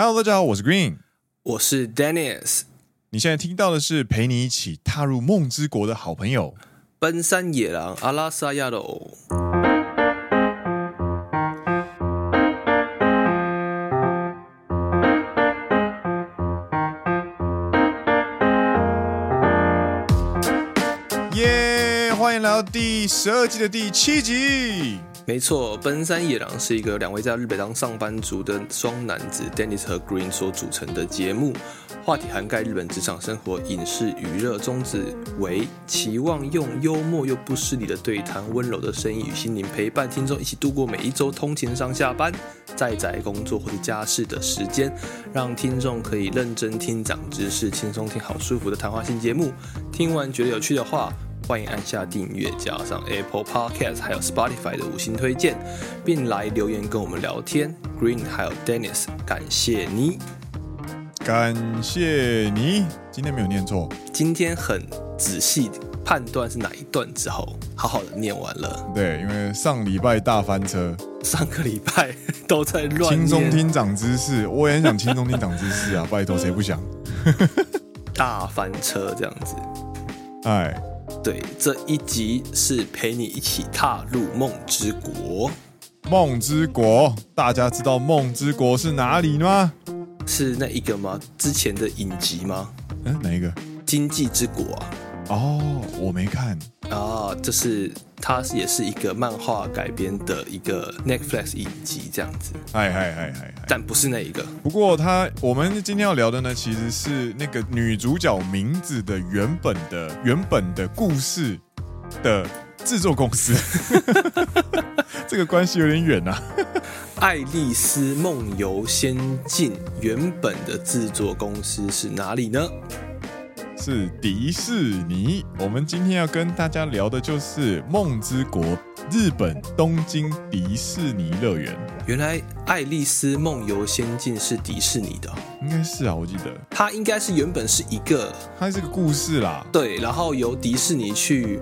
Hello，大家好，我是 Green，我是 Dennis。你现在听到的是陪你一起踏入梦之国的好朋友——奔山野狼阿拉萨亚喽。耶！欢迎来到第十二季的第七集。没错，奔山野狼是一个两位在日本当上班族的双男子 Dennis 和 Green 所组成的节目，话题涵盖日本职场生活、影视、娱乐，宗旨为期望用幽默又不失礼的对谈、温柔的声音与心灵陪伴听众一起度过每一周通勤上下班、在宅工作或者家事的时间，让听众可以认真听长知识、轻松听好舒服的谈话性节目。听完觉得有趣的话，欢迎按下订阅，加上 Apple Podcast 还有 Spotify 的五星推荐，并来留言跟我们聊天。Green 还有 Dennis，感谢你，感谢你。今天没有念错，今天很仔细判断是哪一段之后，好好的念完了。对，因为上礼拜大翻车，上个礼拜都在乱。轻松听长知识，我也很想轻松听长知识啊！拜托，谁不想？大翻车这样子，哎。对，这一集是陪你一起踏入梦之国。梦之国，大家知道梦之国是哪里吗？是那一个吗？之前的影集吗？嗯，哪一个？经济之国啊。哦，我没看啊，这是它也是一个漫画改编的一个 Netflix 影集这样子，哎哎哎哎，但不是那一个。不过它，我们今天要聊的呢，其实是那个女主角名字的原本的原本的故事的制作公司，这个关系有点远啊。爱丽丝梦游仙境原本的制作公司是哪里呢？是迪士尼。我们今天要跟大家聊的就是梦之国，日本东京迪士尼乐园。原来《爱丽丝梦游仙境》是迪士尼的，应该是啊，我记得它应该是原本是一个，它是个故事啦。对，然后由迪士尼去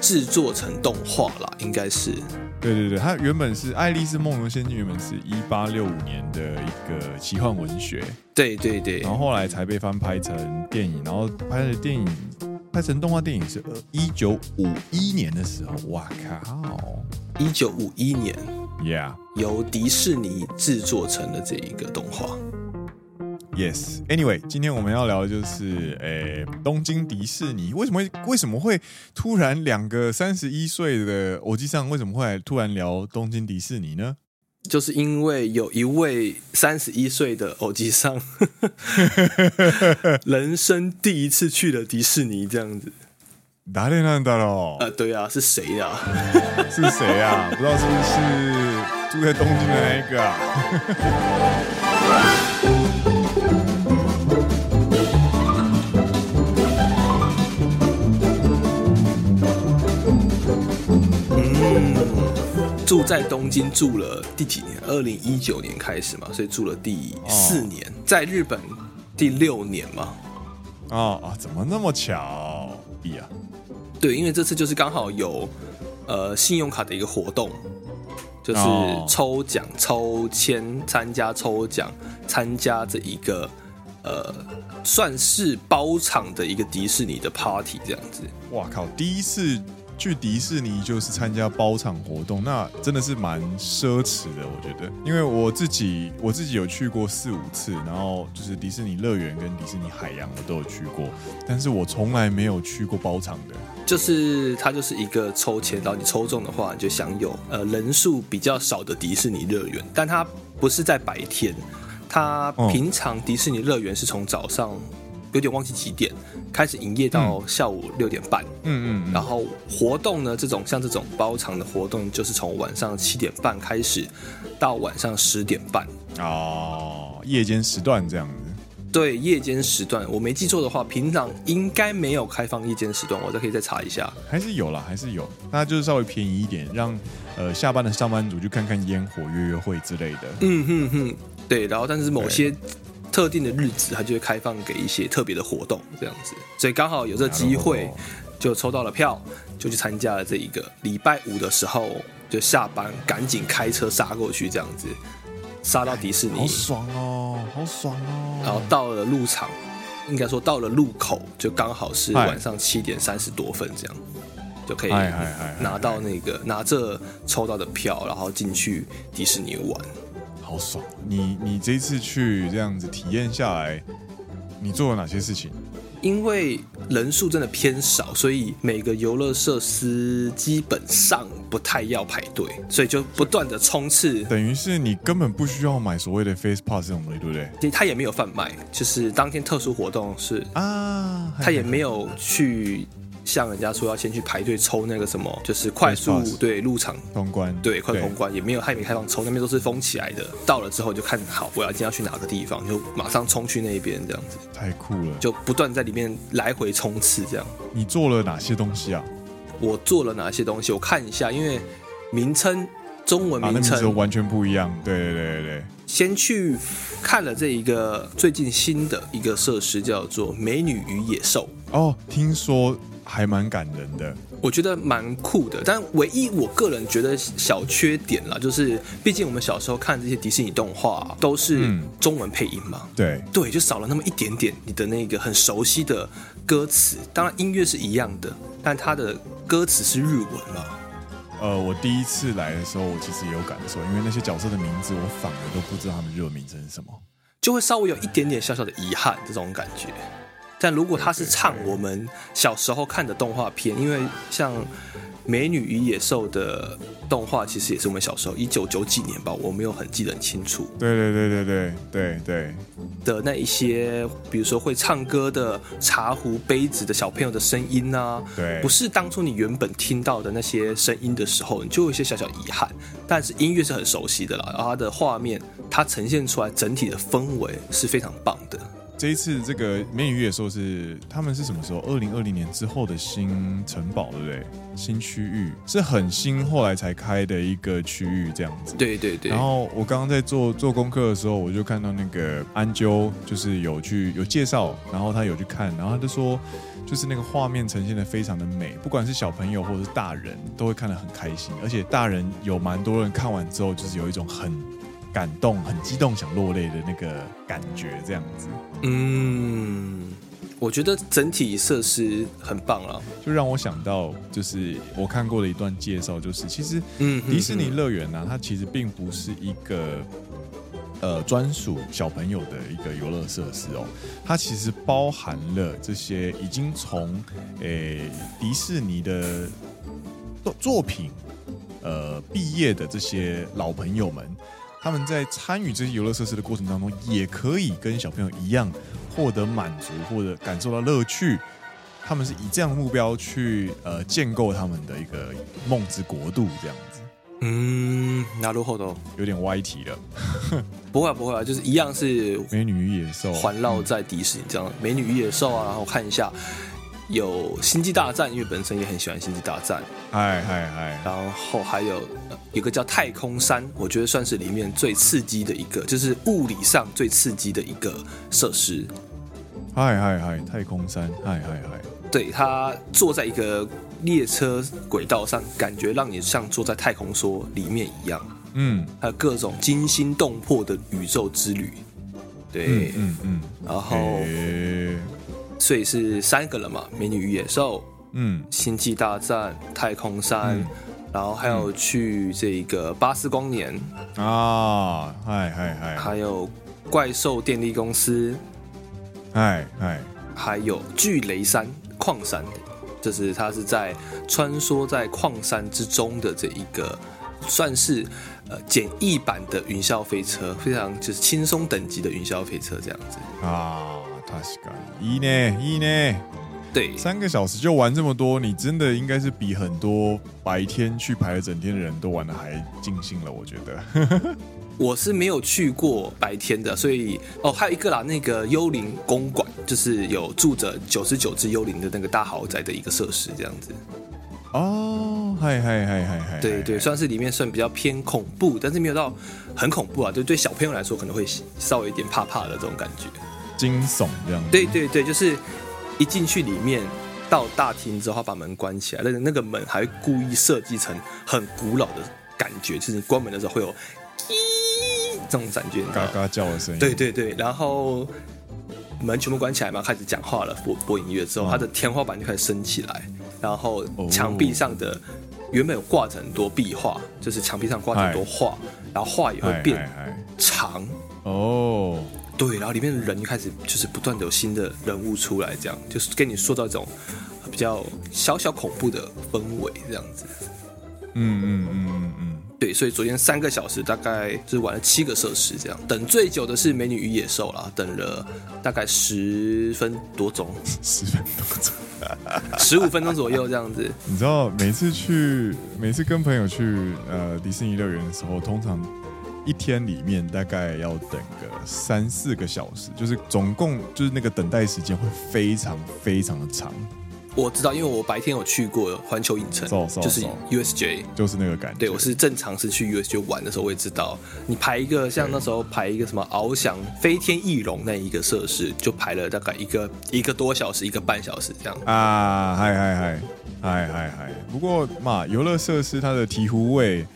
制作成动画啦，应该是。对对对，它原本是《爱丽丝梦游仙境》，原本是一八六五年的一个奇幻文学。对对对，然后后来才被翻拍成电影，然后拍的电影拍成动画电影是一九五一年的时候。哇靠！一九五一年，Yeah，由迪士尼制作成的这一个动画。Yes，Anyway，今天我们要聊的就是，诶、欸，东京迪士尼为什么会为什么会突然两个三十一岁的欧吉桑为什么会突然聊东京迪士尼呢？就是因为有一位三十一岁的欧吉桑，人生第一次去了迪士尼，这样子。谁なんだろう？呃，对啊，是谁啊？是谁啊？不知道是不是住在东京的那一个啊？ 住在东京住了第几年？二零一九年开始嘛，所以住了第四年。哦、在日本第六年嘛。啊、哦、啊！怎么那么巧？呀，对，因为这次就是刚好有呃信用卡的一个活动，就是抽奖、抽签、参加抽奖、参加这一个呃算是包场的一个迪士尼的 party 这样子。哇靠！第一次。去迪士尼就是参加包场活动，那真的是蛮奢侈的，我觉得。因为我自己我自己有去过四五次，然后就是迪士尼乐园跟迪士尼海洋我都有去过，但是我从来没有去过包场的。就是它就是一个抽签，然后你抽中的话，你就享有呃人数比较少的迪士尼乐园，但它不是在白天，它平常迪士尼乐园是从早上。有点忘记几点开始营业到下午六点半，嗯嗯，然后活动呢，这种像这种包场的活动，就是从晚上七点半开始到晚上十点半哦，夜间时段这样子。对，夜间时段，我没记错的话，平常应该没有开放夜间时段，我再可以再查一下。还是有啦，还是有，那就是稍微便宜一点，让呃下班的上班族去看看烟火、约约会之类的。嗯哼哼，对，然后但是某些。特定的日子，它就会开放给一些特别的活动，这样子，所以刚好有这机会，就抽到了票，就去参加了这一个礼拜五的时候，就下班赶紧开车杀过去，这样子。杀到迪士尼，好爽哦，好爽哦。然后到了入场，应该说到了路口，就刚好是晚上七点三十多分，这样就可以拿到那个拿着抽到的票，然后进去迪士尼玩，好爽。你你这一次去这样子体验下来，你做了哪些事情？因为人数真的偏少，所以每个游乐设施基本上不太要排队，所以就不断的冲刺。等于是你根本不需要买所谓的 Face Pass 这种东西，对不对？其实他也没有贩卖，就是当天特殊活动是啊，他也没有去。像人家说要先去排队抽那个什么，就是快速对入场通关，对快通关也没有，他也没开放抽，那边都是封起来的。到了之后就看好，我要今天要去哪个地方，就马上冲去那边这样子。太酷了，就不断在里面来回冲刺这样。你做了哪些东西啊？我做了哪些东西？我看一下，因为名称中文名称、啊、完全不一样。对对对对，先去看了这一个最近新的一个设施，叫做《美女与野兽》。哦，听说。还蛮感人的，我觉得蛮酷的。但唯一我个人觉得小缺点啦，就是毕竟我们小时候看这些迪士尼动画都是中文配音嘛，嗯、对对，就少了那么一点点你的那个很熟悉的歌词。当然音乐是一样的，但它的歌词是日文嘛。呃，我第一次来的时候，我其实也有感受，因为那些角色的名字我反而都不知道他们日文名称是什么，就会稍微有一点点小小的遗憾这种感觉。但如果他是唱我们小时候看的动画片，因为像《美女与野兽》的动画，其实也是我们小时候一九九几年吧，我没有很记得很清楚。对对对对对对对的那一些，比如说会唱歌的茶壶、杯子的小朋友的声音啊，对，不是当初你原本听到的那些声音的时候，你就有一些小小遗憾。但是音乐是很熟悉的啦，然后它的画面，它呈现出来整体的氛围是非常棒的。这一次这个美女与野兽是他们是什么时候？二零二零年之后的新城堡，对不对？新区域是很新，后来才开的一个区域，这样子。对对对。然后我刚刚在做做功课的时候，我就看到那个安啾，就是有去有介绍，然后他有去看，然后他就说，就是那个画面呈现的非常的美，不管是小朋友或者是大人都会看得很开心，而且大人有蛮多人看完之后，就是有一种很。感动，很激动，想落泪的那个感觉，这样子。嗯，我觉得整体设施很棒了，就让我想到，就是我看过的一段介绍，就是其实，嗯，迪士尼乐园呢，它其实并不是一个呃专属小朋友的一个游乐设施哦，它其实包含了这些已经从诶、欸、迪士尼的作作品呃毕业的这些老朋友们。他们在参与这些游乐设施的过程当中，也可以跟小朋友一样获得满足或者感受到乐趣。他们是以这样的目标去呃建构他们的一个梦之国度，这样子。嗯，那如后头有点歪题了。不会啊，不会啊，就是一样是美女与野兽环绕在迪士尼这样。美女与野兽啊，然后看一下。有星际大战，因为本身也很喜欢星际大战。哎哎哎！然后还有有个叫太空山，我觉得算是里面最刺激的一个，就是物理上最刺激的一个设施。嗨嗨嗨！太空山，嗨嗨嗨！对，他坐在一个列车轨道上，感觉让你像坐在太空梭里面一样。嗯，还有各种惊心动魄的宇宙之旅。对，嗯嗯，嗯，然后。欸所以是三个了嘛，美女与野兽，嗯，星际大战，太空山，嗯、然后还有去这个巴斯光年啊，嗨嗨嗨，还有怪兽电力公司，嗨嗨，还有巨雷山矿山，就是它是在穿梭在矿山之中的这一个，算是呃简易版的云霄飞车，非常就是轻松等级的云霄飞车这样子。啊。一呢一呢，对，三个小时就玩这么多，你真的应该是比很多白天去排了整天的人都玩的还尽兴了。我觉得，我是没有去过白天的，所以哦，还有一个啦，那个幽灵公馆，就是有住着九十九只幽灵的那个大豪宅的一个设施，这样子。哦，嗨嗨嗨嗨嗨，对对，算是里面算比较偏恐怖，但是没有到很恐怖啊，就对小朋友来说可能会稍微有点怕怕的这种感觉。惊悚这样，对对对，就是一进去里面到大厅之后，把门关起来，那个那个门还故意设计成很古老的感觉，就是你关门的时候会有“咦”，这种感觉，嘎嘎叫的声音。对对对，然后门全部关起来嘛，开始讲话了，播播音乐之后，它的天花板就开始升起来，然后墙壁上的原本有挂着很多壁画，就是墙壁上挂着很多画，然后画也会变长。哦。对，然后里面的人就开始就是不断的有新的人物出来，这样就是跟你塑造一种比较小小恐怖的氛围，这样子。嗯嗯嗯嗯嗯，对，所以昨天三个小时大概就是玩了七个设施，这样。等最久的是《美女与野兽》啦，等了大概十分多钟，十分多钟，十五分钟左右这样子。你知道，每次去，每次跟朋友去呃迪士尼乐园的时候，通常。一天里面大概要等个三四个小时，就是总共就是那个等待时间会非常非常的长。我知道，因为我白天有去过环球影城，so, so, so. 就是 USJ，就是那个感觉。对，我是正常是去 USJ 玩的时候，我也知道，你排一个像那时候排一个什么翱翔飞天翼龙那一个设施，就排了大概一个一个多小时，一个半小时这样。啊，嗨嗨嗨，嗨嗨嗨。不过嘛，游乐设施它的醍醐味。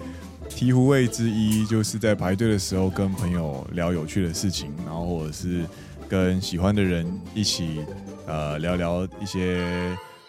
醍醐味之一就是在排队的时候跟朋友聊有趣的事情，然后或者是跟喜欢的人一起呃聊聊一些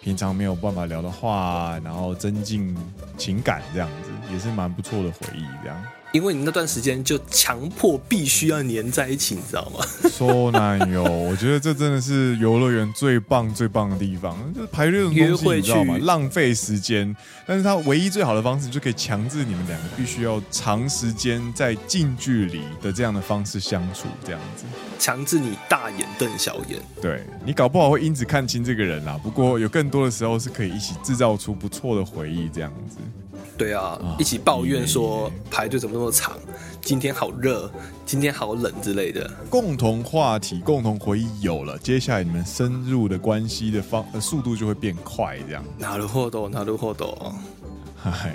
平常没有办法聊的话，然后增进情感，这样子也是蛮不错的回忆，这样。因为你那段时间就强迫必须要黏在一起，你知道吗？说男友，我觉得这真的是游乐园最棒最棒的地方，就是排队这种东西，你知道吗？浪费时间，但是它唯一最好的方式，就可以强制你们两个必须要长时间在近距离的这样的方式相处，这样子，强制你大眼瞪小眼。对，你搞不好会因此看清这个人啦。不过有更多的时候是可以一起制造出不错的回忆，这样子。对啊，一起抱怨说排队怎么那么长，今天好热，今天好冷之类的。共同话题、共同回忆有了，接下来你们深入的关系的方速度就会变快，这样。なるほど，なるほど。嗨，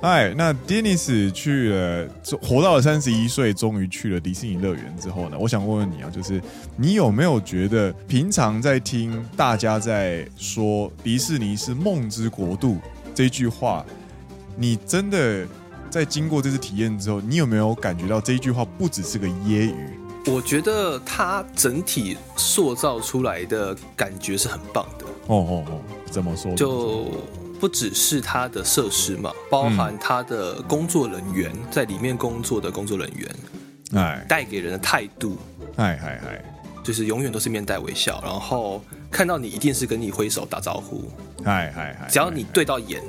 哎，那 Dennis 去了，活到了三十一岁，终于去了迪士尼乐园之后呢，我想问问你啊，就是你有没有觉得，平常在听大家在说迪士尼是梦之国度这句话？ 你真的在经过这次体验之后，你有没有感觉到这一句话不只是个揶揄？我觉得它整体塑造出来的感觉是很棒的。哦哦哦，怎么说？就不只是它的设施嘛，包含它的工作人员、嗯、在里面工作的工作人员，哎，带给人的态度，哎哎哎，就是永远都是面带微笑，然后看到你一定是跟你挥手打招呼，哎哎哎，只要你对到眼。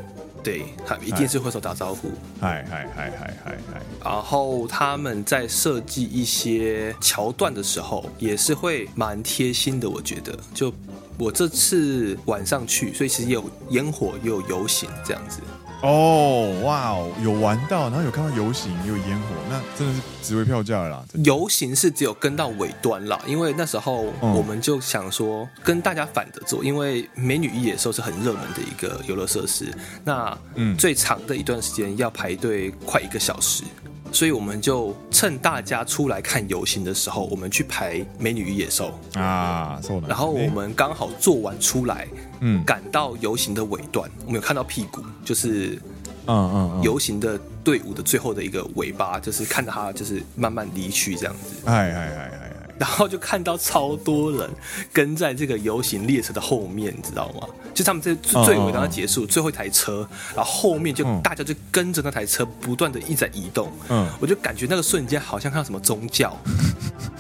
对，他一定是挥手打招呼。嗨嗨嗨嗨嗨嗨！然后他们在设计一些桥段的时候，也是会蛮贴心的。我觉得，就我这次晚上去，所以其实也有烟火，也有游行这样子。哦，哇哦，有玩到，然后有看到游行，也有烟火，那真的是值回票价了啦。游行是只有跟到尾端啦，因为那时候我们就想说跟大家反着做，因为《美女与野兽》是很热门的一个游乐设施，那嗯，最长的一段时间要排队快一个小时。所以我们就趁大家出来看游行的时候，我们去排《美女与野兽》啊，然后我们刚好做完出来，嗯，赶到游行的尾段，我们有看到屁股，就是嗯嗯，游行的队伍的最后的一个尾巴，就是看到他就是慢慢离去这样子，哎哎哎哎。然后就看到超多人跟在这个游行列车的后面，你知道吗？就他们在最尾当结束最后一台车，然后后面就大家就跟着那台车不断的一直在移动。嗯，我就感觉那个瞬间好像看到什么宗教，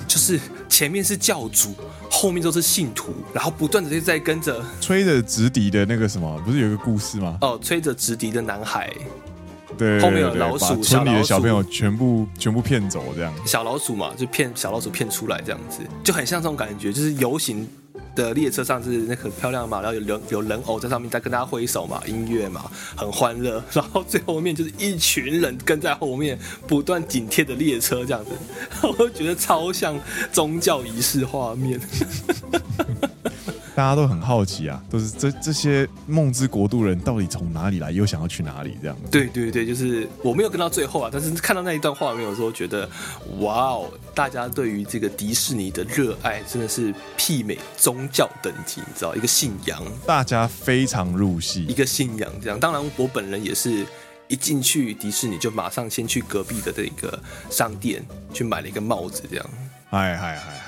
就是前面是教主，后面都是信徒，然后不断的就在跟着吹着直笛的那个什么，不是有一个故事吗？哦，吹着直笛的男孩。对，后面有老鼠，村里的小朋友全部全部骗走，这样。小老鼠嘛，就骗小老鼠骗出来，这样子就很像这种感觉，就是游行的列车上是那很漂亮嘛，然后有人有人偶在上面在跟大家挥手嘛，音乐嘛，很欢乐。然后最后面就是一群人跟在后面，不断紧贴的列车这样子，我会觉得超像宗教仪式画面。大家都很好奇啊，都是这这些梦之国度人到底从哪里来，又想要去哪里这样？对对对，就是我没有跟到最后啊，但是看到那一段画面，有时候觉得哇哦，大家对于这个迪士尼的热爱真的是媲美宗教等级，你知道，一个信仰，大家非常入戏，一个信仰这样。当然，我本人也是一进去迪士尼就马上先去隔壁的这个商店去买了一个帽子，这样。嗨嗨嗨嗨嗨！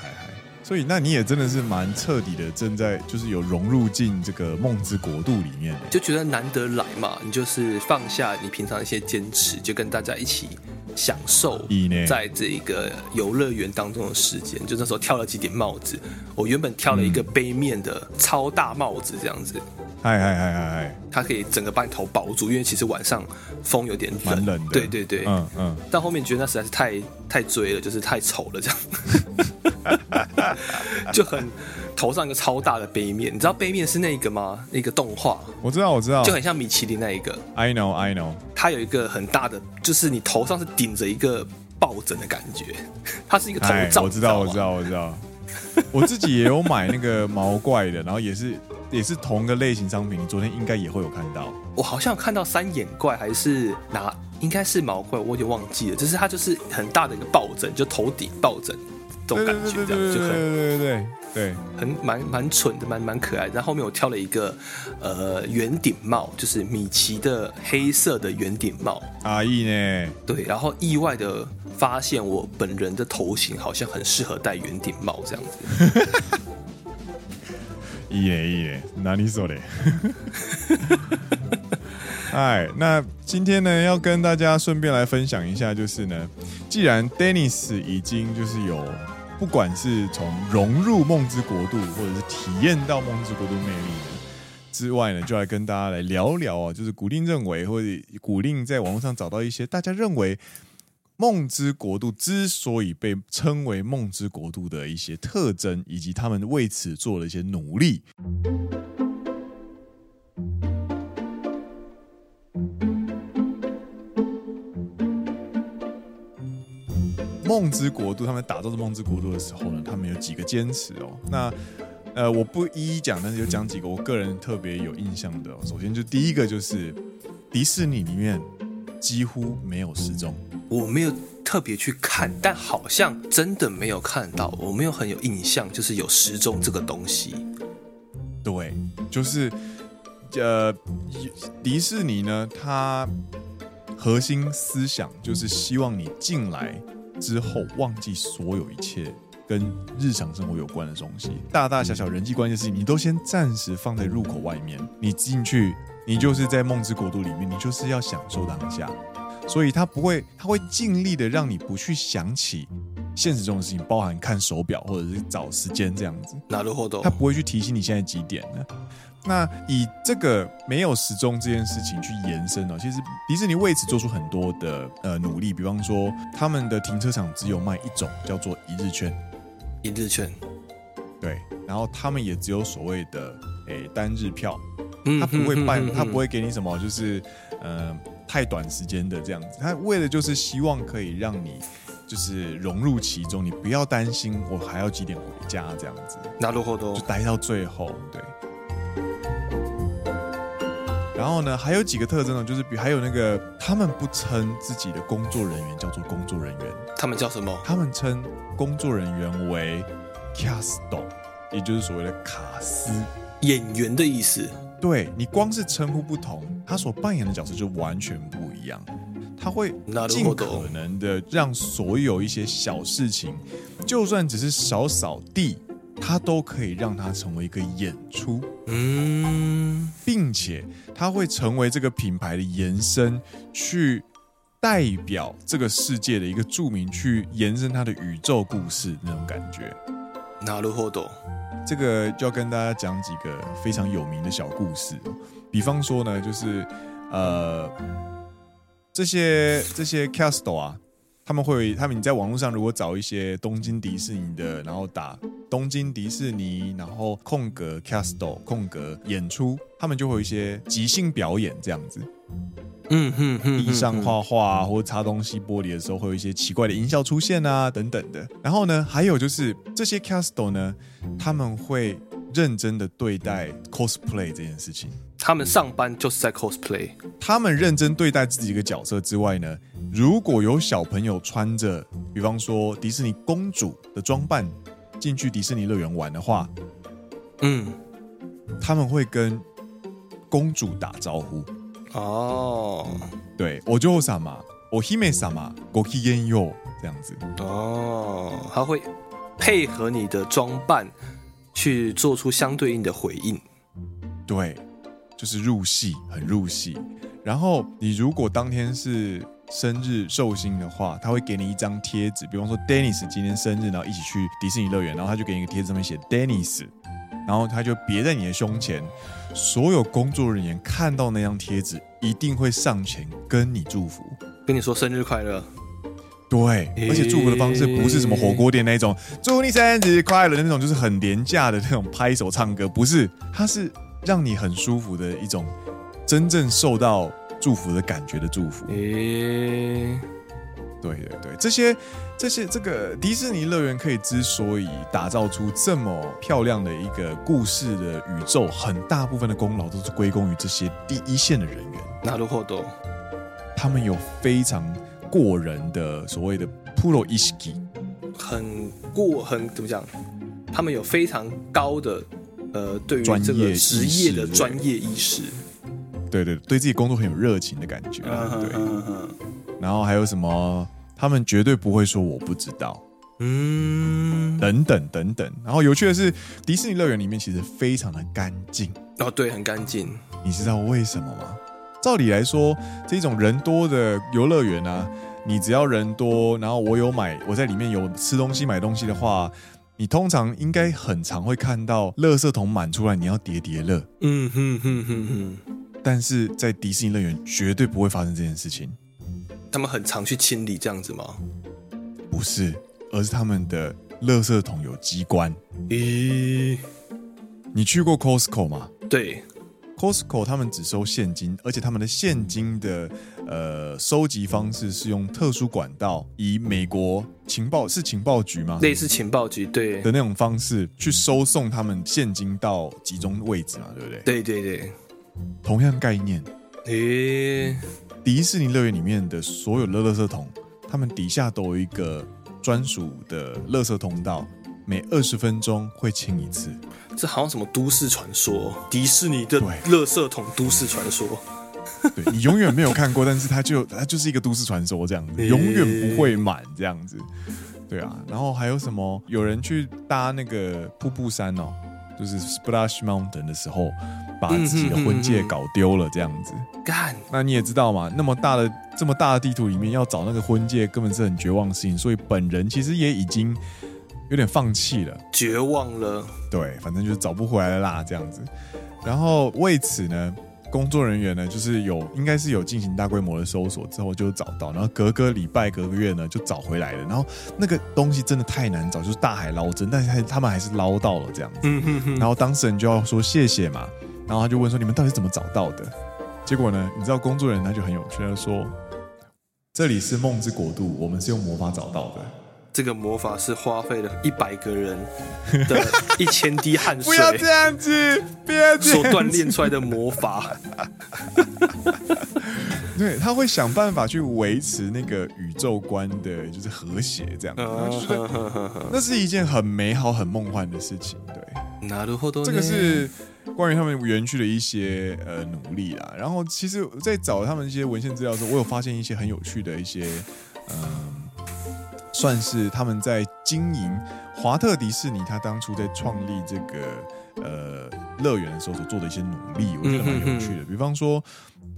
所以那你也真的是蛮彻底的，正在就是有融入进这个梦之国度里面，就觉得难得来嘛，你就是放下你平常一些坚持，就跟大家一起享受在这个游乐园当中的时间。就那时候挑了几顶帽子，我原本挑了一个杯面的超大帽子，这样子。嗨嗨嗨嗨嗨！它可以整个把你头包住，因为其实晚上风有点冷。冷的。对对对，嗯嗯。但后面觉得那实在是太太追了，就是太丑了，这样。就很头上一个超大的杯面，你知道杯面是那个吗？那个动画。我知道，我知道。就很像米其林那一个。I know, I know。它有一个很大的，就是你头上是顶着一个抱枕的感觉，它是一个头罩。我知道，我知道，我知道。我自己也有买那个毛怪的，然后也是也是同个类型商品。你昨天应该也会有看到。我好像有看到三眼怪还是哪，应该是毛怪，我有点忘记了。就是它就是很大的一个抱枕，就头顶抱枕这种感觉，这样就很对对对对对，很蛮蛮蠢的，蛮蛮可爱的。然后后面我挑了一个呃圆顶帽，就是米奇的黑色的圆顶帽。阿姨呢？对，然后意外的。发现我本人的头型好像很适合戴圆顶帽这样子。一耶一耶，哪里说的？哎，那今天呢，要跟大家顺便来分享一下，就是呢，既然 Dennis 已经就是有，不管是从融入梦之国度，或者是体验到梦之国度魅力之外呢，就来跟大家来聊聊啊，就是古令认为，或者古令在网络上找到一些大家认为。梦之国度之所以被称为梦之国度的一些特征，以及他们为此做了一些努力。梦之国度，他们打造的梦之国度的时候呢，他们有几个坚持哦。那呃，我不一一讲，但是有讲几个我个人特别有印象的哦。首先，就第一个就是迪士尼里面几乎没有时钟。我没有特别去看，但好像真的没有看到。我没有很有印象，就是有时钟这个东西。对，就是呃，迪士尼呢，它核心思想就是希望你进来之后忘记所有一切跟日常生活有关的东西，大大小小人际关系的事情，你都先暂时放在入口外面。你进去，你就是在梦之国度里面，你就是要享受当下。所以他不会，他会尽力的让你不去想起现实中的事情，包含看手表或者是找时间这样子。なるほど。他不会去提醒你现在几点呢？ 那以这个没有时钟这件事情去延伸哦，其实迪士尼为此做出很多的呃努力，比方说他们的停车场只有卖一种叫做一日券，一日券，对，然后他们也只有所谓的诶单日票，他不会办，他不会给你什么，就是呃。太短时间的这样子，他为的就是希望可以让你就是融入其中，你不要担心我还要几点回家这样子。なるほど。就待到最后，对。 然后呢，还有几个特征呢，就是比还有那个，他们不称自己的工作人员叫做工作人员，他们叫什么？他们称工作人员为 cast，也就是所谓的卡斯，演员的意思。对，你光是称呼不同，他所扮演的角色就完全不一样。他会尽可能的让所有一些小事情，就算只是扫扫地，他都可以让它成为一个演出。嗯，并且他会成为这个品牌的延伸，去代表这个世界的一个著名，去延伸他的宇宙故事那种感觉。なるほど。这个就要跟大家讲几个非常有名的小故事，比方说呢，就是呃，这些这些 cast 啊， 他们会，他们你在网络上如果找一些东京迪士尼的，然后打东京迪士尼，然后空格 castle 空格演出，他们就会有一些即兴表演这样子。嗯哼哼，地上画画，或者擦东西玻璃的时候，会有一些奇怪的音效出现啊，等等的。然后呢，还有就是这些 castle 呢，他们会认真的对待 cosplay 这件事情。他们上班就是在 cosplay。他们认真对待自己一个角色之外呢，如果有小朋友穿着，比方说迪士尼公主的装扮进去迪士尼乐园玩的话，嗯，他们会跟公主打招呼。 哦，对，我就什么，我姫什么，ごきげんよう这样子。哦，他会配合你的装扮去做出相对应的回应。对， 就是入戏，很入戏。然后你如果当天是生日寿星的话，他会给你一张贴纸，比方说 Dennis 今天生日，然后一起去迪士尼乐园，然后他就给你一个贴纸，上面写 Dennis，然后他就别在你的胸前。所有工作人员看到那张贴纸，一定会上前跟你祝福，跟你说生日快乐。对，而且祝福的方式不是什么火锅店那种，祝你生日快乐的那种，就是很廉价的那种拍手唱歌，不是，他是让你很舒服的一种，真正受到祝福的感觉的祝福。诶，对对对，这些这些这个迪士尼乐园可以之所以打造出这么漂亮的一个故事的宇宙，很大部分的功劳都是归功于这些第一线的人员。なるほど，他们有非常。过人的所谓的 pro 意识，很过很怎么讲？他们有非常高的 呃，对于这个职业的专业意识，对对，对自己工作很有热情的感觉。对，然后还有什么？他们绝对不会说我不知道，嗯，等等等等。然后有趣的是，迪士尼乐园里面其实非常的干净哦，对，很干净。你知道为什么吗？照理来说，这种人多的游乐园啊，你只要人多，然后我有买，我在里面有吃东西、买东西的话，你通常应该很常会看到垃圾桶满出来，你要叠叠乐。嗯哼哼哼哼。但是在迪士尼乐园绝对不会发生这件事情。他们很常去清理这样子吗？不是，而是他们的垃圾桶有机关。咦，你去过 Costco 吗？对。Costco 他们只收现金，而且他们的现金的呃收集方式是用特殊管道，以美国情报是情报局吗？类似情报局对的那种方式去收送他们现金到集中位置嘛，对不对？对对对，同样概念。诶、欸，迪士尼乐园里面的所有的垃圾桶，他们底下都有一个专属的垃圾通道。每二十分钟会清一次，这好像什么都市传说？迪士尼的垃圾桶都市传说，对，你永远没有看过，但是它就它就是一个都市传说这样子，永远不会满这样子，对啊。然后还有什么？有人去搭那个瀑布山哦，就是 Splash Mountain 的时候，把自己的婚戒搞丢了这样子。干，那你也知道嘛，那么大的这么大的地图里面要找那个婚戒，根本是很绝望的事情。所以本人其实也已经。有点放弃了，绝望了。对，反正就是找不回来了啦，这样子。然后为此呢，工作人员呢，就是有应该是有进行大规模的搜索之后就找到，然后隔个礼拜、隔个月呢就找回来了。然后那个东西真的太难找，就是大海捞针，但是他他们还是捞到了这样子。嗯哼哼。然后当事人就要说谢谢嘛，然后他就问说你们到底是怎么找到的？结果呢，你知道工作人员他就很有趣，他说这里是梦之国度，我们是用魔法找到的。这个魔法是花费了一百个人的 一千滴汗水，不要这样子，不要这样子，所锻炼出来的魔法。对，他会想办法去维持那个宇宙观的，就是和谐这样。那是一件很美好、很梦幻的事情。对，这个是关于他们园区的一些呃努力啦。然后，其实，在找他们一些文献资料的时候，我有发现一些很有趣的一些嗯。呃算是他们在经营华特迪士尼，他当初在创立这个呃乐园的时候所做的一些努力，我觉得蛮有趣的。比方说，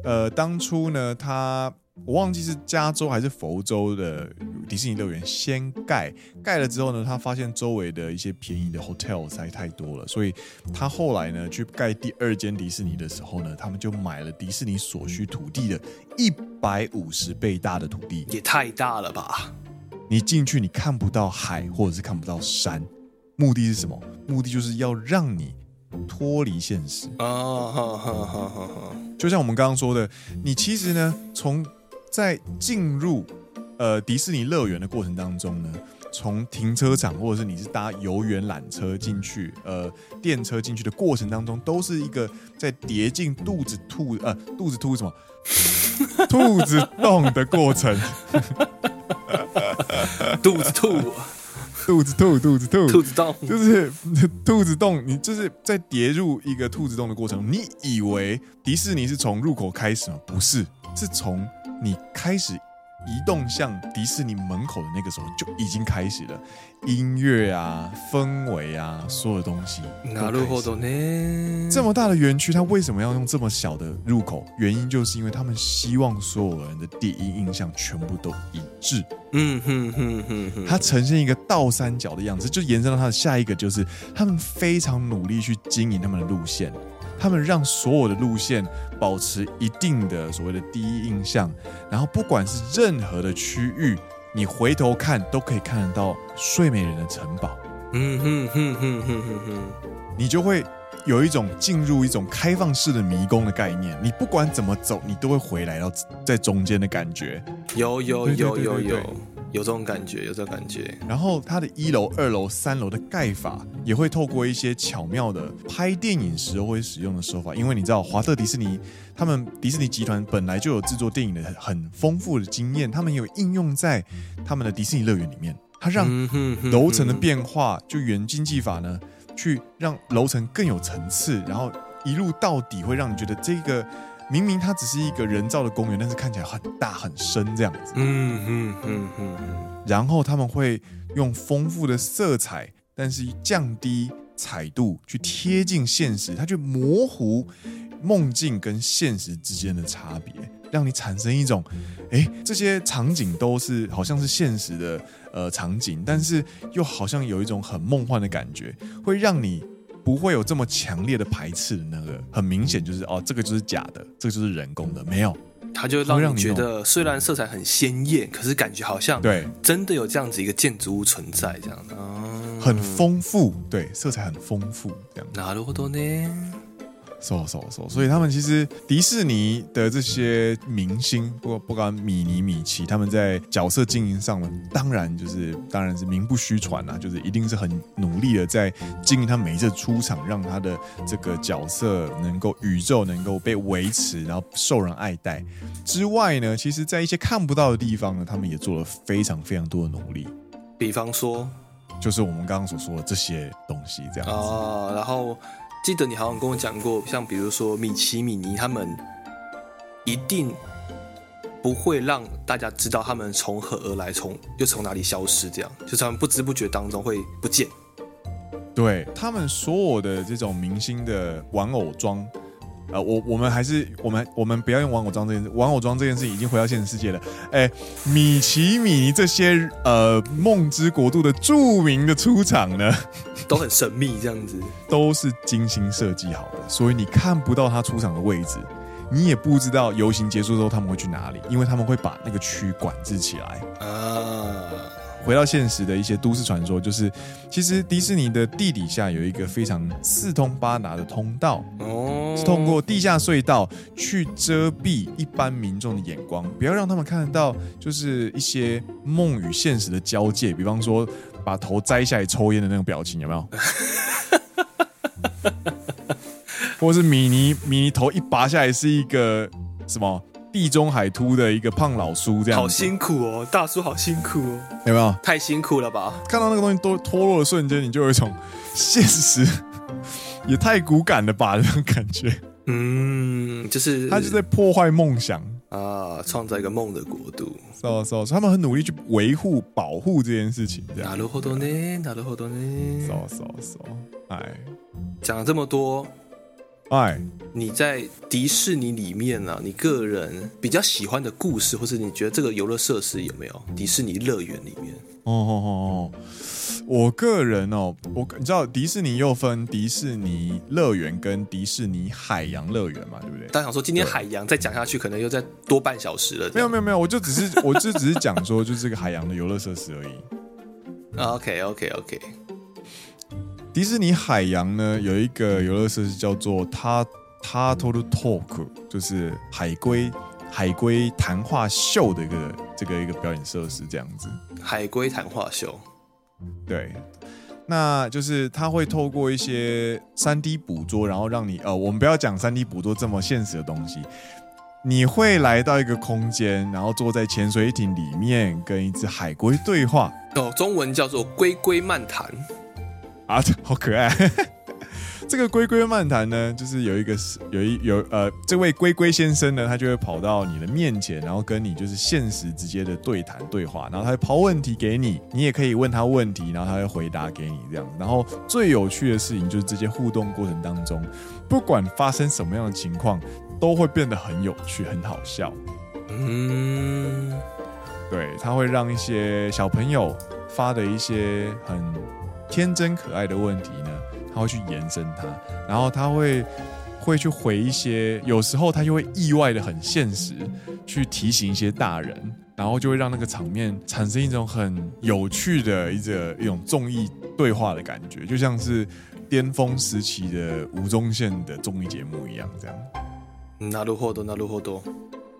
呃，当初呢，他我忘记是加州还是佛州的迪士尼乐园先盖，盖了之后呢，他发现周围的一些便宜的 hotel 实在太多了，所以他后来呢去盖第二间迪士尼的时候呢，他们就买了迪士尼所需土地的一百五十倍大的土地，也太大了吧！你进去，你看不到海，或者是看不到山，目的是什么？目的就是要让你脱离现实啊！就像我们刚刚说的，你其实呢，从在进入呃迪士尼乐园的过程当中呢，从停车场或者是你是搭游园缆车进去，呃，电车进去的过程当中，都是一个在跌进肚子吐呃肚子吐什么 兔子洞的过程。肚子吐，肚子吐，肚子吐兔子洞，就是兔子洞。你就是在跌入一个兔子洞的过程，你以为迪士尼是从入口开始吗？不是，是从你开始。移动向迪士尼门口的那个时候就已经开始了，音乐啊、氛围啊，所有东西。なるほど呢。这么大的园区，它为什么要用这么小的入口？原因就是因为他们希望所有人的第一印象全部都一致。嗯哼哼哼哼，它呈现一个倒三角的样子，就延伸到它的下一个，就是他们非常努力去经营他们的路线。 他们让所有的路线保持一定的所谓的第一印象，然后不管是任何的区域，你回头看都可以看得到睡美人的城堡。嗯哼哼哼哼哼哼，你就会有一种进入一种开放式的迷宫的概念。你不管怎么走，你都会回来到在中间的感觉。有有有有有。有这种感觉，有这种感觉。然后它的一楼、二楼、三楼的盖法也会透过一些巧妙的拍电影时候会使用的手法，因为你知道华特迪士尼他们迪士尼集团本来就有制作电影的很丰富的经验，他们有应用在他们的迪士尼乐园里面，它让楼层的变化就原经济法呢，去让楼层更有层次，然后一路到底会让你觉得这个。明明它只是一个人造的公园，但是看起来很大很深这样子。嗯嗯嗯嗯嗯。然后他们会用丰富的色彩，但是降低彩度去贴近现实，它去模糊梦境跟现实之间的差别，让你产生一种，哎，这些场景都是好像是现实的呃场景，但是又好像有一种很梦幻的感觉，会让你。不会有这么强烈的排斥的那个，很明显就是哦，这个就是假的，这个就是人工的，没有，它就让你觉得虽然色彩很鲜艳，可是感觉好像对真的有这样子一个建筑物存在这样的，嗯、很丰富，对，色彩很丰富这样。なるほどね。 So so so，所以他们其实迪士尼的这些明星，不不管米妮、米奇，他们在角色经营上呢，当然就是当然是名不虚传啊，就是一定是很努力的在经营他每一次出场，让他的这个角色能够宇宙能够被维持，然后受人爱戴。之外呢，其实在一些看不到的地方呢，他们也做了非常非常多的努力，比方说，就是我们刚刚所说的这些东西这样子。啊，然后。记得你好像跟我讲过，像比如说米奇、米妮他们一定不会让大家知道他们从何而来，从又从哪里消失，这样就是他们不知不觉当中会不见。对，他们所有的这种明星的玩偶装。呃，我我们还是我们我们不要用玩偶装这件事，玩偶装这件事已经回到现实世界了。哎，米奇米妮这些呃梦之国度的著名的出场呢，都很神秘，这样子都是精心设计好的，所以你看不到他出场的位置，你也不知道游行结束之后他们会去哪里，因为他们会把那个区管制起来啊。回到现实的一些都市传说，就是其实迪士尼的地底下有一个非常四通八达的通道，哦，是通过地下隧道去遮蔽一般民众的眼光，不要让他们看得到，就是一些梦与现实的交界，比方说把头摘下来抽烟的那种表情，有没有？或是米妮米妮头一拔下来是一个什么？地中海秃的一个胖老叔，这样好辛苦哦，大叔好辛苦哦，有没有？太辛苦了吧？看到那个东西都脱落的瞬间，你就有一种现实也太骨感了吧，这种感觉。嗯，就是他就在破坏梦想啊，创造一个梦的国度。so so，他们很努力去维护、保护这件事情。なるほどね，なるほどね。so so so，哎，讲了这么多。 哎，你在迪士尼里面呢、啊？你个人比较喜欢的故事，或是你觉得这个游乐设施有没有？迪士尼乐园里面？哦哦哦哦，我个人哦，我你知道迪士尼又分迪士尼乐园跟迪士尼海洋乐园嘛，对不对？大家想说今天海洋再讲下去，可能又再多半小时了。没有没有没有，我就只是我就只是讲说，就是这个海洋的游乐设施而已。OK OK OK。迪士尼海洋呢，有一个游乐设施叫做塔塔托鲁托克，就是海龟海龟谈话秀的一个这个一个表演设施，这样子。海龟谈话秀，对，那就是它会透过一些三 D 捕捉，然后让你呃，我们不要讲三 D 捕捉这么现实的东西，你会来到一个空间，然后坐在潜水艇里面，跟一只海龟对话。哦，中文叫做“龟龟漫谈”啊，好可爱。这个龟龟漫谈呢，就是有一个是有一有呃，这位龟龟先生呢，他就会跑到你的面前，然后跟你就是现实直接的对谈对话，然后他会抛问题给你，你也可以问他问题，然后他会回答给你这样。然后最有趣的事情就是这些互动过程当中，不管发生什么样的情况。都会变得很有趣，很好笑。嗯，对，他会让一些小朋友发的一些很天真可爱的问题呢，他会去延伸它，然后他会会去回一些，有时候他就会意外的很现实，去提醒一些大人，然后就会让那个场面产生一种很有趣的一个一种综艺对话的感觉，就像是巅峰时期的吴宗宪的综艺节目一样，这样。なるほど，なるほど，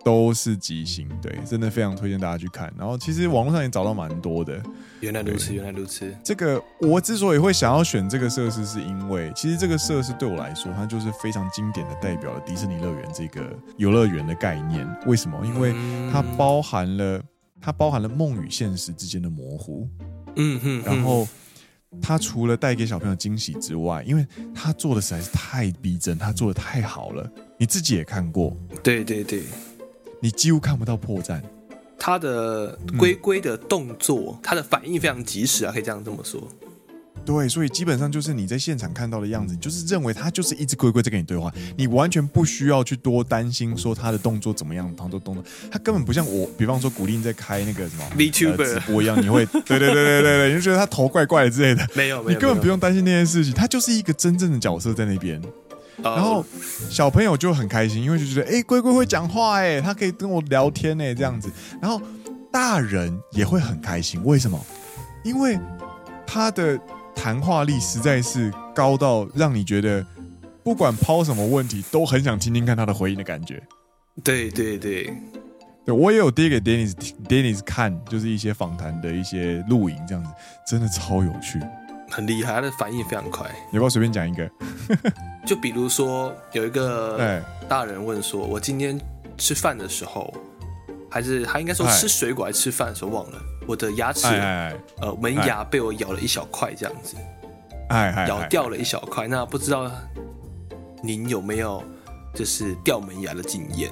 都是即兴，对，真的非常推荐大家去看。然后其实网络上也找到蛮多的。原来如此，原来如此。这个我之所以会想要选这个设施，是因为其实这个设施对我来说，它就是非常经典的代表了迪士尼乐园这个游乐园的概念。为什么？因为它包含了它包含了梦与现实之间的模糊。嗯哼，然后。他除了带给小朋友惊喜之外，因为他做的实在是太逼真，他做的太好了，你自己也看过。对对对，你几乎看不到破绽。他的龟龟的动作，他、嗯、的反应非常及时啊，可以这样这么说。对，所以基本上就是你在现场看到的样子，你就是认为他就是一只龟龟在跟你对话，你完全不需要去多担心说他的动作怎么样，他做动作，他根本不像我，比方说古力在开那个什么 VTuber、呃、直播一样，你会 对对对对对对，你就觉得他头怪怪的之类的，没有，没有，你根本不用担心那件事情，他就是一个真正的角色在那边，然后小朋友就很开心，因为就觉得哎，龟龟会讲话哎，他可以跟我聊天哎这样子，然后大人也会很开心，为什么？因为他的。谈话力实在是高到让你觉得，不管抛什么问题，都很想听听看他的回应的感觉。对对对，对我也有递给 Dennis Dennis 看，就是一些访谈的一些录影，这样子真的超有趣，很厉害，他的反应非常快。你要不要随便讲一个？就比如说有一个大人问说：“我今天吃饭的时候，还是他应该说吃水果还是吃饭的时候忘了。”我的牙齿，呃，门牙被我咬了一小块，这样子，咬掉了一小块。那不知道您有没有就是掉门牙的经验？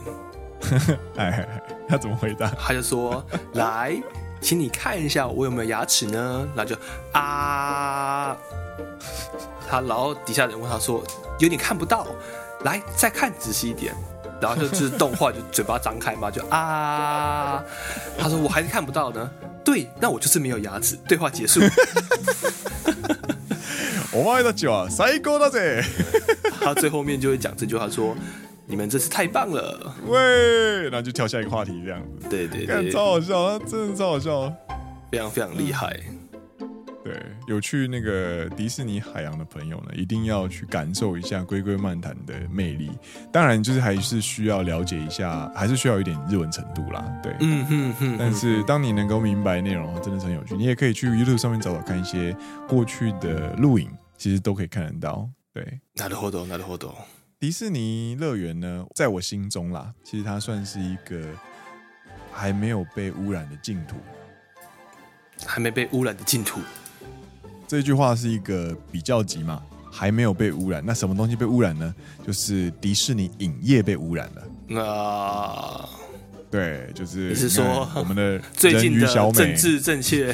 哎，他怎么回答？他就说：“来，请你看一下我有没有牙齿呢？”那就啊，他然后底下人问他说：“有点看不到，来再看仔细一点。”然后就就是动画，就嘴巴张开嘛，就啊，他说：“我还是看不到呢。”对，那我就是没有牙齿。对话结束。お前たちは最高だぜ。他最后面就会讲这句话说：“ 你们这次太棒了。”喂，然后就跳下一个话题，这样子。对对对，超好笑，他真的超好笑，非常非常厉害。对，有去那个迪士尼海洋的朋友呢，一定要去感受一下《龟龟漫谈》的魅力。当然，就是还是需要了解一下，还是需要一点日文程度啦。对，嗯哼哼。但是当你能够明白内容的话，真的是很有趣。你也可以去 YouTube 上面找找看一些过去的录影，其实都可以看得到。对，なるほど，なるほど。 迪士尼乐园呢，在我心中啦，其实它算是一个还没有被污染的净土，还没被污染的净土。这句话是一个比较级嘛，还没有被污染。那什么东西被污染呢？就是迪士尼影业被污染了。那对，就是你是说我们的 人鱼小美政治正确？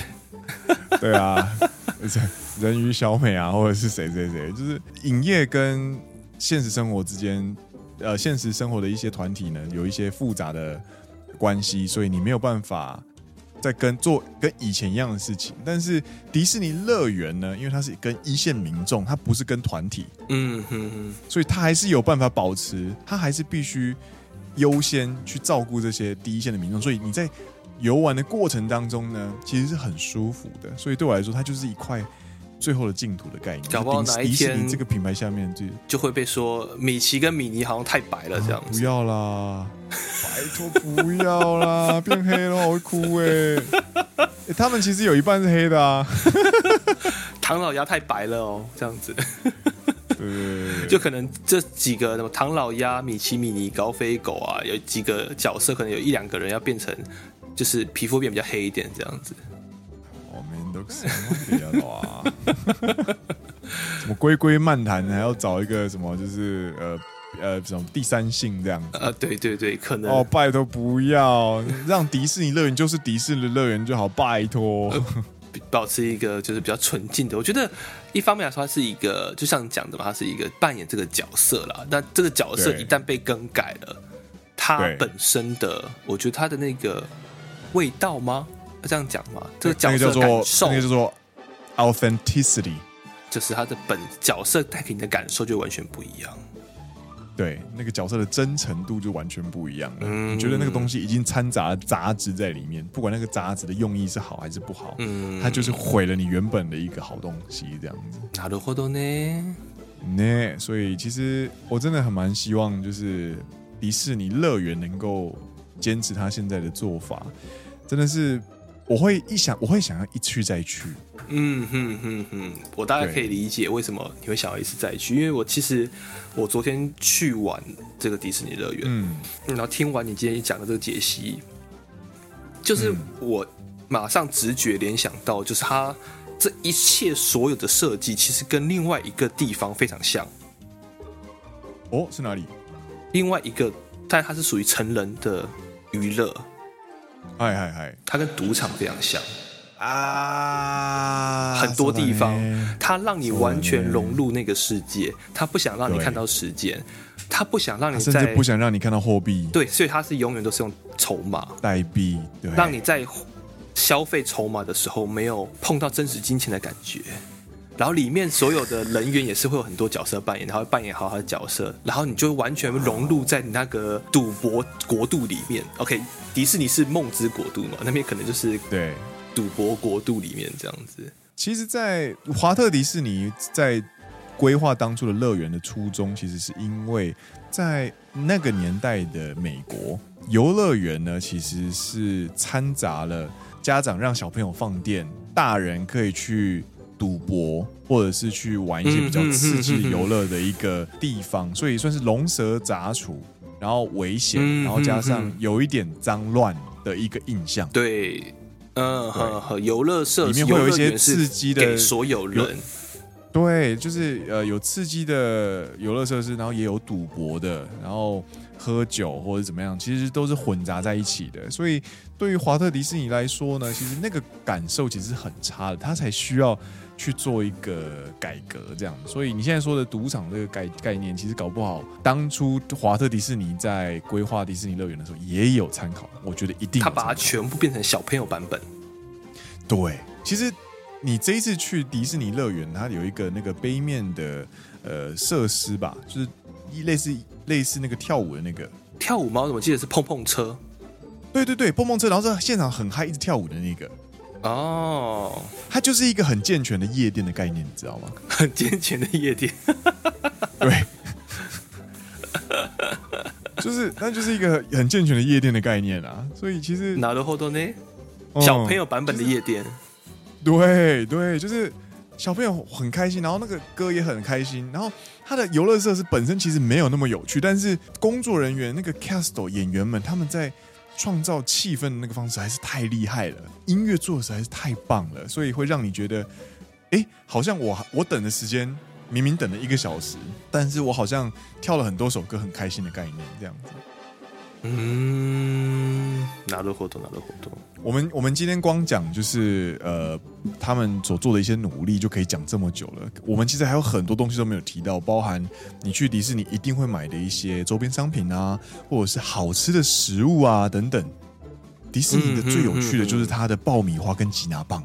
对啊，人鱼小美啊，或者是谁谁谁，就是影业跟现实生活之间，呃，现实生活的一些团体呢，有一些复杂的关系，所以你没有办法。再跟做跟以前一样的事情，但是迪士尼乐园呢，因为它是跟一线民众，它不是跟团体，嗯哼哼，所以它还是有办法保持，它还是必须优先去照顾这些第一线的民众，所以你在游玩的过程当中呢，其实是很舒服的，所以对我来说，它就是一块。最后的净土的概念，搞不好哪一天这个品牌下面就就会被说米奇跟米妮好像太白了这样子。啊、不要啦，拜托不要啦，变黑了我会哭哎、欸。他们其实有一半是黑的啊。唐老鸭太白了哦，这样子。对对对就可能这几个什么唐老鸭、米奇米妮、高飞狗啊，有几个角色，可能有一两个人要变成，就是皮肤变比较黑一点这样子。我们都什么啊？什么龟龟漫谈还要找一个什么，就是呃。呃，什么第三性这样子，呃，对对对，可能哦，拜托不要让迪士尼乐园就是迪士尼乐园就好，拜托，呃，保持一个就是比较纯净的。我觉得一方面来说，它是一个就像你讲的嘛，它是一个扮演这个角色啦。那这个角色一旦被更改了，它本身的，我觉得它的那个味道吗？要这样讲吗？这个角色感受，那个叫做 authenticity，就是它的本角色带给你的感受就完全不一样。对，那个角色的真诚度就完全不一样了。嗯，你觉得那个东西已经掺杂了杂质在里面，不管那个杂质的用意是好还是不好，嗯，它就是毁了你原本的一个好东西，这样子。なるほどね。呢，所以其实我真的很蛮希望，就是迪士尼乐园能够坚持他现在的做法，真的是。 我会一想，我会想要一去再去。嗯哼哼哼，我大概可以理解为什么你会想要一次再去，因为我其实我昨天去玩这个迪士尼乐园，嗯，然后听完你今天讲的这个解析，就是我马上直觉联想到，就是它这一切所有的设计，其实跟另外一个地方非常像。哦，是哪里？另外一个，但它是属于成人的娱乐。嗨嗨嗨！它跟赌场非常像。啊，很多地方它让你完全融入那个世界，它不想让你看到时间，它不想让你甚至不想让你看到货币，对，所以它是永远都是用筹码。代币，对，让你在消费筹码的时候没有碰到真实金钱的感觉。然后里面所有的人员也是会有很多角色扮演，然后扮演好他的角色，然后你就完全融入在你那个赌博国度里面。OK，迪士尼是梦之国度嘛，那边可能就是对赌博国度里面这样子。其实，在华特迪士尼在规划当初的乐园的初衷，其实是因为在那个年代的美国，游乐园呢其实是掺杂了家长让小朋友放电，大人可以去。赌博，或者是去玩一些比较刺激游乐的一个地方，所以算是龙蛇杂处，然后危险，然后加上有一点脏乱的一个印象。对，嗯，游乐设施里面会有一些刺激的，给所有人。对，就是呃有刺激的游乐设施，然后也有赌博的，然后喝酒或者怎么样，其实都是混杂在一起的。所以对于华特迪士尼来说呢，其实那个感受其实是很差的，他才需要。去做一个改革，这样。所以你现在说的赌场这个概概念，其实搞不好当初华特迪士尼在规划迪士尼乐园的时候也有参考。我觉得一定，他把它全部变成小朋友版本。对，其实你这一次去迪士尼乐园，它有一个那个杯面的呃设施吧，就是类似类似那个跳舞的那个跳舞吗？我怎么记得是碰碰车？对对对，碰碰车，然后是现场很嗨，一直跳舞的那个。哦，它就是一个很健全的夜店的概念，你知道吗？很健全的夜店，对，就是那就是一个很健全的夜店的概念啊。所以其实なるほど呢，小朋友版本的夜店，就是、对对，就是小朋友很开心，然后那个歌也很开心，然后它的游乐设施本身其实没有那么有趣，但是工作人员那个 cast 演员们他们在。 创造气氛的那个方式还是太厉害了，音乐做的实在是太棒了，所以会让你觉得，哎，好像我我等的时间明明等了一个小时，但是我好像跳了很多首歌，很开心的概念这样子。嗯，なるほど，なるほど。我们我们今天光讲就是呃，他们所做的一些努力就可以讲这么久了。我们其实还有很多东西都没有提到，包含你去迪士尼一定会买的一些周边商品啊，或者是好吃的食物啊等等。迪士尼的最有趣的就是它的爆米花跟吉拿棒。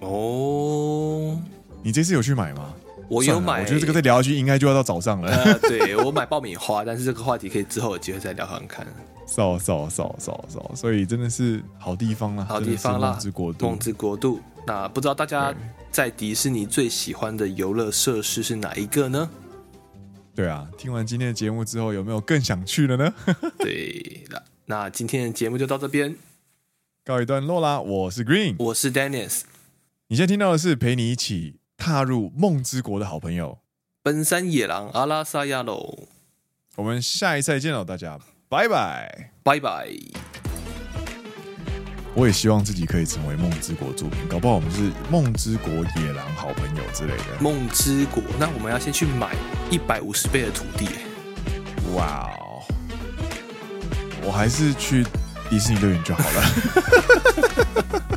哦，你这次有去买吗？ 我有买，我觉得这个再聊下去应该就要到早上了。呃、对，我买爆米花，但是这个话题可以之后有机会再聊看看。扫扫扫扫扫，所以真的是好地方了，好地方啦，梦之国度，梦之国度。那不知道大家在迪士尼最喜欢的游乐设施是哪一个呢？对啊，听完今天的节目之后，有没有更想去了呢？对了，那今天的节目就到这边告一段落啦。我是 Green，我是 Dennis，你现在听到的是陪你一起踏入梦之国的好朋友本山野狼阿拉萨亚喽。我们下一赛见喽，大家拜拜拜拜。我也希望自己可以成为梦之国著名，搞不好我们是梦之国野狼好朋友之类的。梦之国，那我们要先去买一百五十倍的土地。哇哦！我还是去迪士尼乐园就好了。